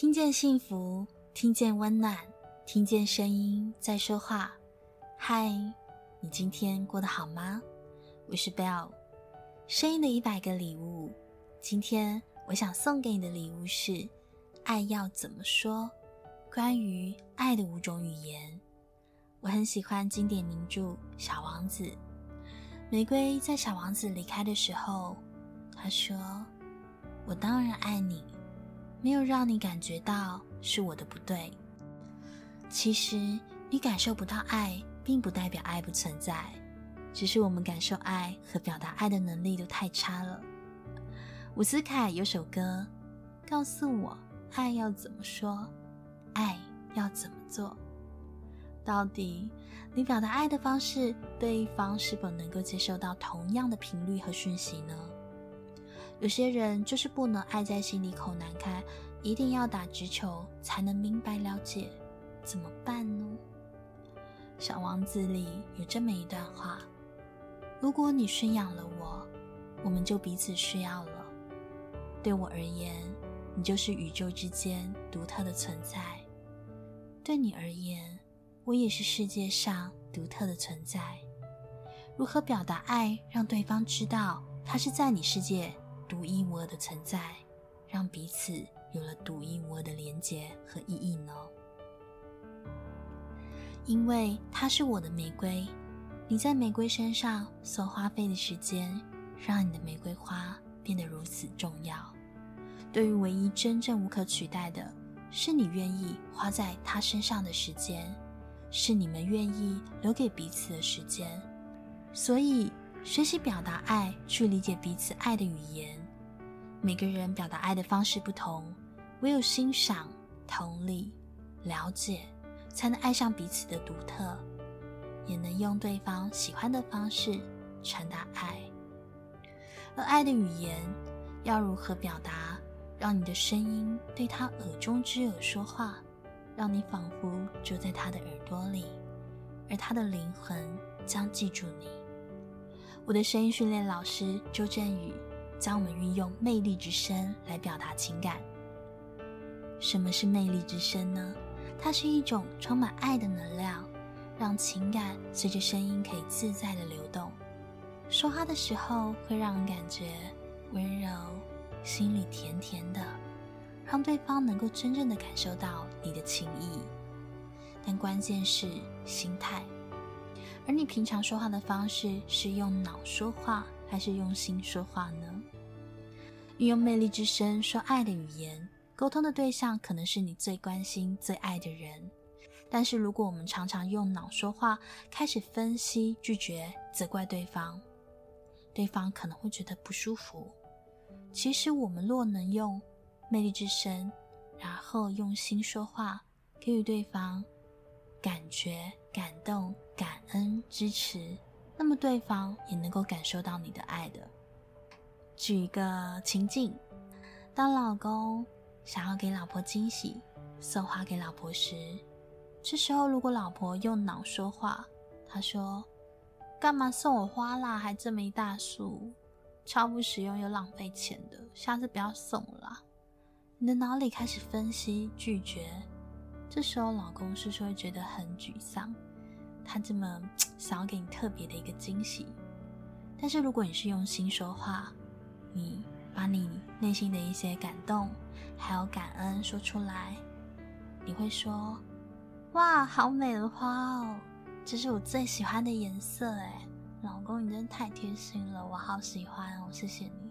听见幸福，听见温暖，听见声音在说话。嗨，你今天过得好吗？我是 Bell 声音的一百个礼物。今天我想送给你的礼物是：爱要怎么说？关于爱的五种语言。我很喜欢经典名著《小王子》。玫瑰在小王子离开的时候，他说：“我当然爱你，没有让你感觉到是我的不对。其实你感受不到爱，并不代表爱不存在，只是我们感受爱和表达爱的能力都太差了。”伍思凯有首歌，告诉我爱要怎么说，爱要怎么做。到底你表达爱的方式，对方是否能够接受到同样的频率和讯息呢？有些人就是不能爱在心里口难开，一定要打直球才能明白了解，怎么办呢？小王子里有这么一段话：如果你驯养了我，我们就彼此需要了。对我而言，你就是宇宙之间独特的存在；对你而言，我也是世界上独特的存在。如何表达爱，让对方知道他是在你世界独一无二的存在，让彼此有了独一无二的连结和意义呢？因为他是我的玫瑰，你在玫瑰身上所花费的时间，让你的玫瑰花变得如此重要。对于唯一真正无可取代的，是你愿意花在他身上的时间。是你们愿意留给彼此的时间，所以学习表达爱，去理解彼此爱的语言。每个人表达爱的方式不同，唯有欣赏、同理、了解，才能爱上彼此的独特，也能用对方喜欢的方式传达爱。而爱的语言要如何表达，让你的声音对他耳中之耳说话？让你仿佛住在他的耳朵里，而他的灵魂将记住你。我的声音训练老师周振宇教我们运用魅力之声来表达情感。什么是魅力之声呢？它是一种充满爱的能量，让情感随着声音可以自在的流动。说话的时候会让人感觉温柔，心里甜甜的。让对方能够真正的感受到你的情意，但关键是心态。而你平常说话的方式是用脑说话，还是用心说话呢？运用魅力之声说爱的语言，沟通的对象可能是你最关心、最爱的人。但是如果我们常常用脑说话，开始分析、拒绝、责怪对方，对方可能会觉得不舒服。其实我们若能用魅力之声，然后用心说话，给予对方感觉、感动、感恩、支持，那么对方也能够感受到你的爱的。举一个情境：当老公想要给老婆惊喜，送花给老婆时，这时候如果老婆用脑说话，她说：“干嘛送我花啦？还这么一大束，超不实用又浪费钱的，下次不要送了啦。”你的脑里开始分析拒绝，这时候老公是不是会觉得很沮丧？他这么想要给你特别的一个惊喜，但是如果你是用心说话，你把你内心的一些感动还有感恩说出来，你会说：“哇，好美的花哦，这是我最喜欢的颜色哎，老公你真的太贴心了，我好喜欢哦，谢谢你。”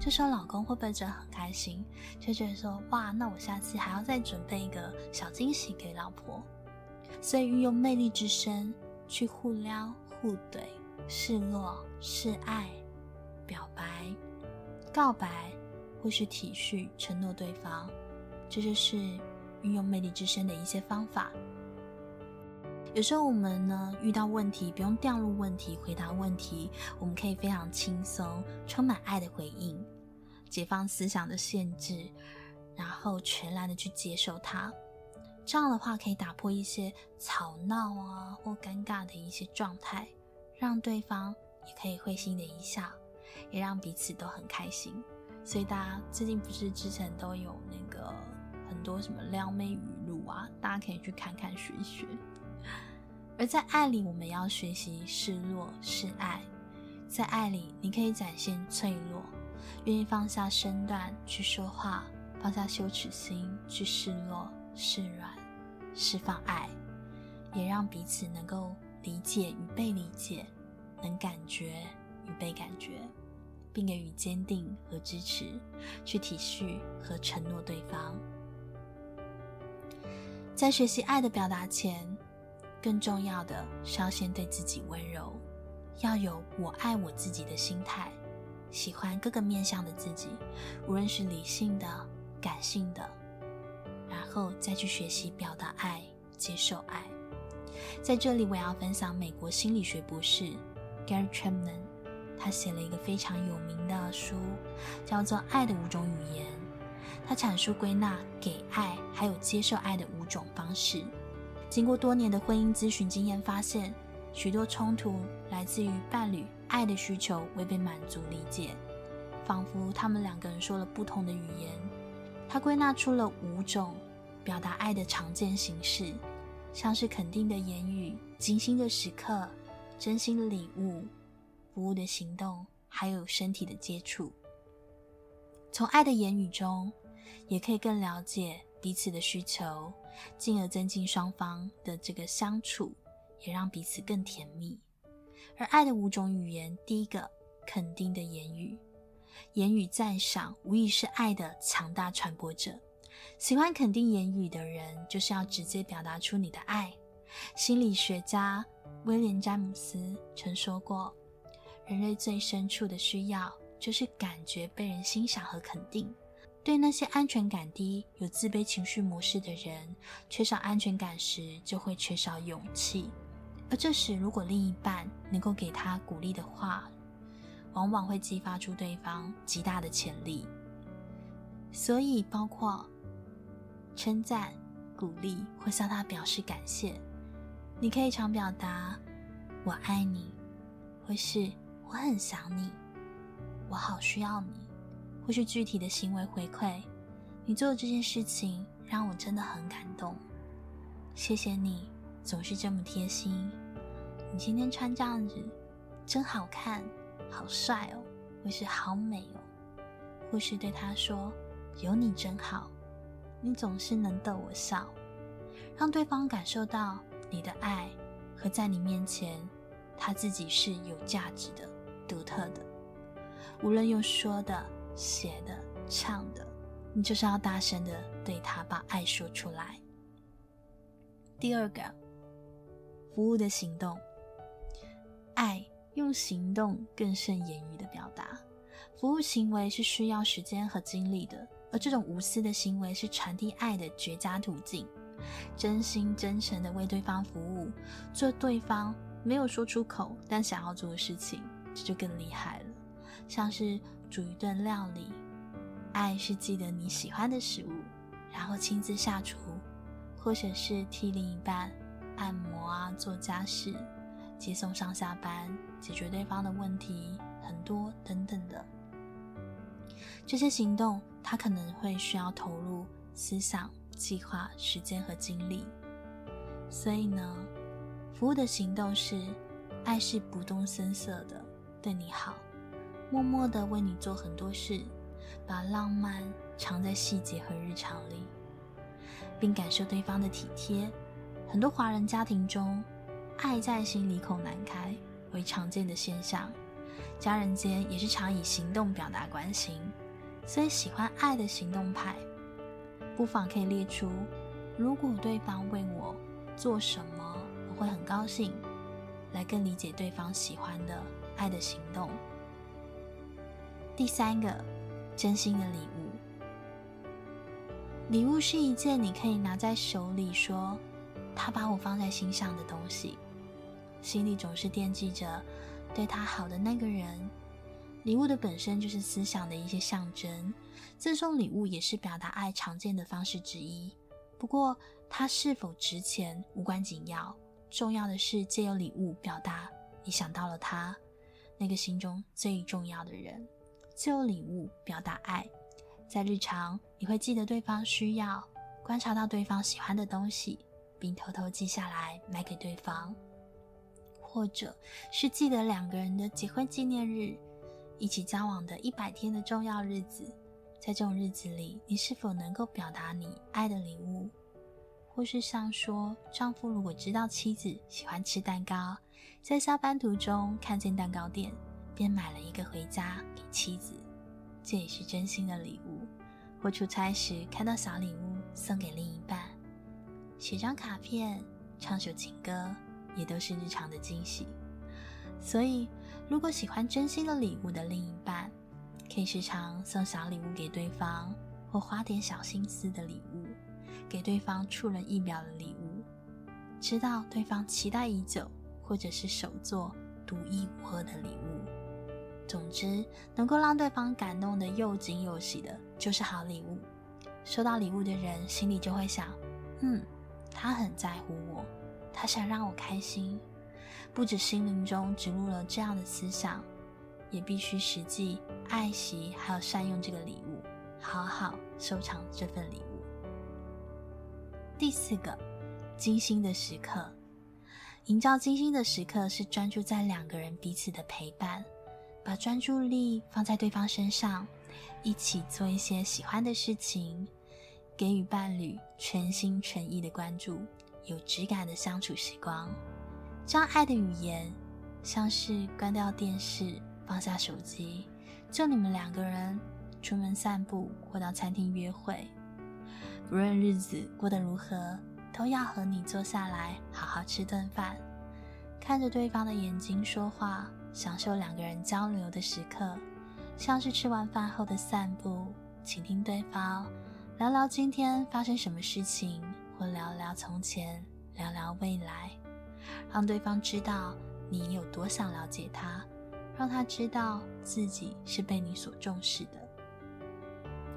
这时候老公会不会觉得很开心？就觉得说哇，那我下次还要再准备一个小惊喜给老婆。所以运用魅力之声去互撩互怼、示弱示爱、表白、告白，或是体恤承诺对方，这就是运用魅力之声的一些方法。有时候我们呢遇到问题，不用掉入问题回答问题，我们可以非常轻松、充满爱的回应，解放思想的限制，然后全然的去接受它。这样的话可以打破一些吵闹啊或尴尬的一些状态，让对方也可以会心的一笑，也让彼此都很开心。所以大家最近不是之前都有那个很多什么撩妹语录啊，大家可以去看看学一学。而在爱里，我们要学习示弱示爱。在爱里，你可以展现脆弱，愿意放下身段去说话，放下羞耻心去示弱示软，释放爱，也让彼此能够理解与被理解，能感觉与被感觉，并给予坚定和支持，去体恤和承诺对方。在学习爱的表达前，更重要的是要先对自己温柔。要有我爱我自己的心态，喜欢各个面向的自己，无论是理性的、感性的，然后再去学习表达爱、接受爱。在这里，我要分享美国心理学博士 Gary Chapman，他写了一个非常有名的书，叫做《爱的五种语言》。他阐述归纳给爱还有接受爱的五种方式。经过多年的婚姻咨询经验，发现。许多冲突来自于伴侣爱的需求未被满足理解，仿佛他们两个人说了不同的语言。他归纳出了五种表达爱的常见形式，像是肯定的言语、精心的时刻、真心的礼物、服务的行动，还有身体的接触。从爱的言语中，也可以更了解彼此的需求，进而增进双方的这个相处。也让彼此更甜蜜。而爱的五种语言，第一个，肯定的言语，言语赞赏无疑是爱的强大传播者。喜欢肯定言语的人，就是要直接表达出你的爱。心理学家威廉詹姆斯曾说过，人类最深处的需要，就是感觉被人欣赏和肯定。对那些安全感低、有自卑情绪模式的人，缺少安全感时，就会缺少勇气。而这时，如果另一半能够给他鼓励的话，往往会激发出对方极大的潜力。所以，包括称赞、鼓励或向他表示感谢，你可以常表达“我爱你”或是“我很想你”，“我好需要你”，或是具体的行为回馈。你做的这件事情让我真的很感动，谢谢你。总是这么贴心。你今天穿这样子真好看，好帅哦，或是好美哦，或是对他说有你真好，你总是能逗我笑，让对方感受到你的爱和在你面前他自己是有价值的、独特的。无论用说的、写的、唱的，你就是要大声的对他把爱说出来。第二个。服务的行动，爱用行动更胜言语的表达。服务行为是需要时间和精力的，而这种无私的行为是传递爱的绝佳途径。真心真诚的为对方服务，做对方没有说出口但想要做的事情，这就更厉害了。像是煮一顿料理，爱是记得你喜欢的食物，然后亲自下厨，或者是替另一半。按摩啊，做家事，接送上下班，解决对方的问题很多等等的。这些行动，他可能会需要投入思想、计划、时间和精力。所以呢，服务的行动是爱是不动声色的对你好，默默的为你做很多事，把浪漫藏在细节和日常里，并感受对方的体贴。很多华人家庭中，爱在心里口难开为常见的现象，家人间也是常以行动表达关心，所以喜欢爱的行动派，不妨可以列出，如果对方为我做什么，我会很高兴，来更理解对方喜欢的爱的行动。第三个，真心的礼物，礼物是一件你可以拿在手里说。他把我放在心上的东西，心里总是惦记着对他好的那个人。礼物的本身就是思想的一些象征，赠送礼物也是表达爱常见的方式之一。不过，它是否值钱无关紧要，重要的是借由礼物表达你想到了他，那个心中最重要的人。借由礼物表达爱，在日常你会记得对方需要，观察到对方喜欢的东西，并偷偷记下来买给对方，或者是记得两个人的结婚纪念日，一起交往的一百天的重要日子。在这种日子里，你是否能够表达你爱的礼物？或是像说，丈夫如果知道妻子喜欢吃蛋糕，在下班途中看见蛋糕店，便买了一个回家给妻子，这也是真心的礼物。或出差时看到小礼物送给另一半，写张卡片、唱首情歌，也都是日常的惊喜。所以，如果喜欢真心的礼物的另一半，可以时常送小礼物给对方，或花点小心思的礼物。给对方出人意表的礼物，知道对方期待已久，或者是手作独一无二的礼物。总之，能够让对方感动的又惊又喜的，就是好礼物。收到礼物的人心里就会想：嗯，他很在乎我，他想让我开心。不止心灵中植入了这样的思想，也必须实际爱惜还有善用这个礼物，好好收藏这份礼物。第四个，精心的时刻，营造精心的时刻是专注在两个人彼此的陪伴，把专注力放在对方身上，一起做一些喜欢的事情，给予伴侣全心全意的关注，有质感的相处时光。这样爱的语言，像是关掉电视，放下手机，就你们两个人出门散步或到餐厅约会。不论日子过得如何，都要和你坐下来好好吃顿饭，看着对方的眼睛说话，享受两个人交流的时刻，像是吃完饭后的散步，倾听对方，聊聊今天发生什么事情，或聊聊从前，聊聊未来，让对方知道你有多想了解他，让他知道自己是被你所重视的，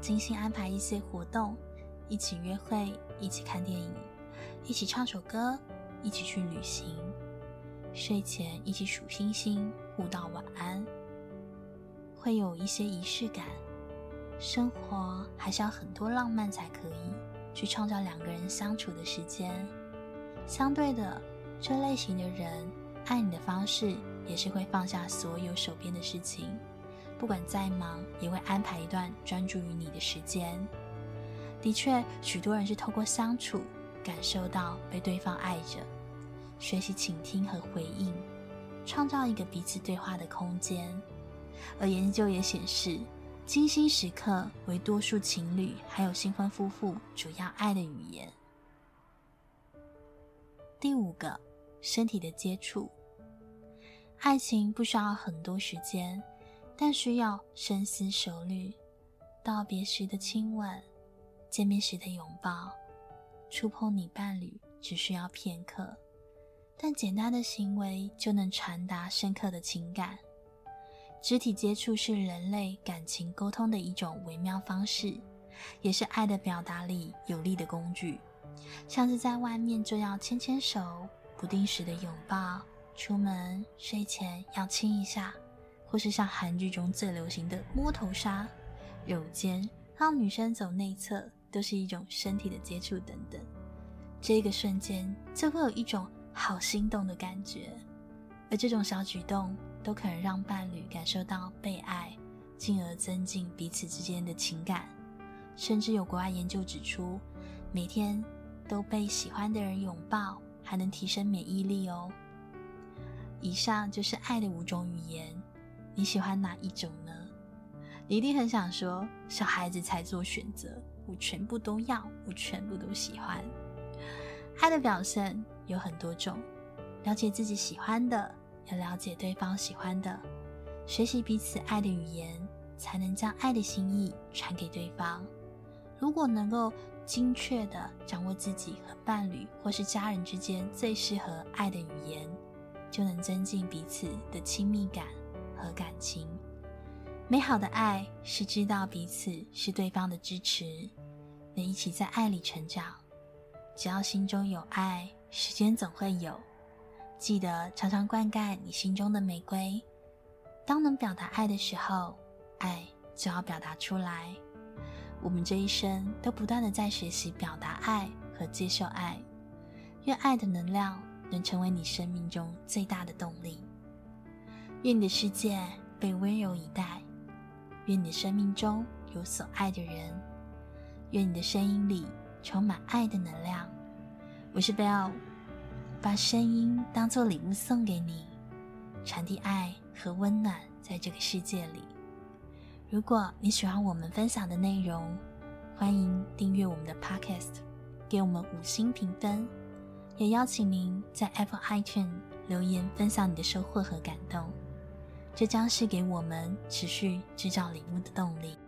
精心安排一些活动。一起约会，一起看电影，一起唱首歌，一起去旅行。睡前一起数星星，互道晚安。会有一些仪式感，生活还是要很多浪漫才可以去创造两个人相处的时间。相对的，这类型的人爱你的方式也是会放下所有手边的事情，不管再忙，也会安排一段专注于你的时间。的确，许多人是透过相处感受到被对方爱着，学习倾听和回应，创造一个彼此对话的空间。而研究也显示，精心时刻为多数情侣还有新婚夫妇主要爱的语言。第五个，身体的接触。爱情不需要很多时间，但需要深思熟虑。道别时的亲吻。见面时的拥抱，触碰你伴侣只需要片刻，但简单的行为就能传达深刻的情感。肢体接触是人类感情沟通的一种微妙方式，也是爱的表达里有力的工具。像是在外面就要牵牵手，不定时的拥抱，出门睡前要亲一下，或是像韩剧中最流行的摸头杀、揉肩，让女生走内侧。都是一种身体的接触等等，这个瞬间就会有一种好心动的感觉，而这种小举动都可能让伴侣感受到被爱，进而增进彼此之间的情感。甚至有国外研究指出，每天都被喜欢的人拥抱，还能提升免疫力哦。以上就是爱的五种语言，你喜欢哪一种呢？你一定很想说，小孩子才做选择。我全部都要，我全部都喜欢。爱的表现有很多种，了解自己喜欢的，要了解对方喜欢的，学习彼此爱的语言，才能将爱的心意传给对方。如果能够精确地掌握自己和伴侣或是家人之间最适合爱的语言，就能增进彼此的亲密感和感情。美好的爱是知道彼此是对方的支持，能一起在爱里成长。只要心中有爱，时间总会有。记得常常灌溉你心中的玫瑰。当能表达爱的时候，爱就要表达出来。我们这一生都不断的在学习表达爱和接受爱，愿爱的能量能成为你生命中最大的动力。愿你的世界被温柔以待，愿你的生命中有所爱的人，愿你的声音里充满爱的能量。我是 bell，把声音当做礼物送给你，传递爱和温暖在这个世界里。如果你喜欢我们分享的内容，欢迎订阅我们的 Podcast，给我们五星评分，也邀请您在 Apple iTunes 留言分享你的收获和感动，这将是给我们持续制造礼物的动力。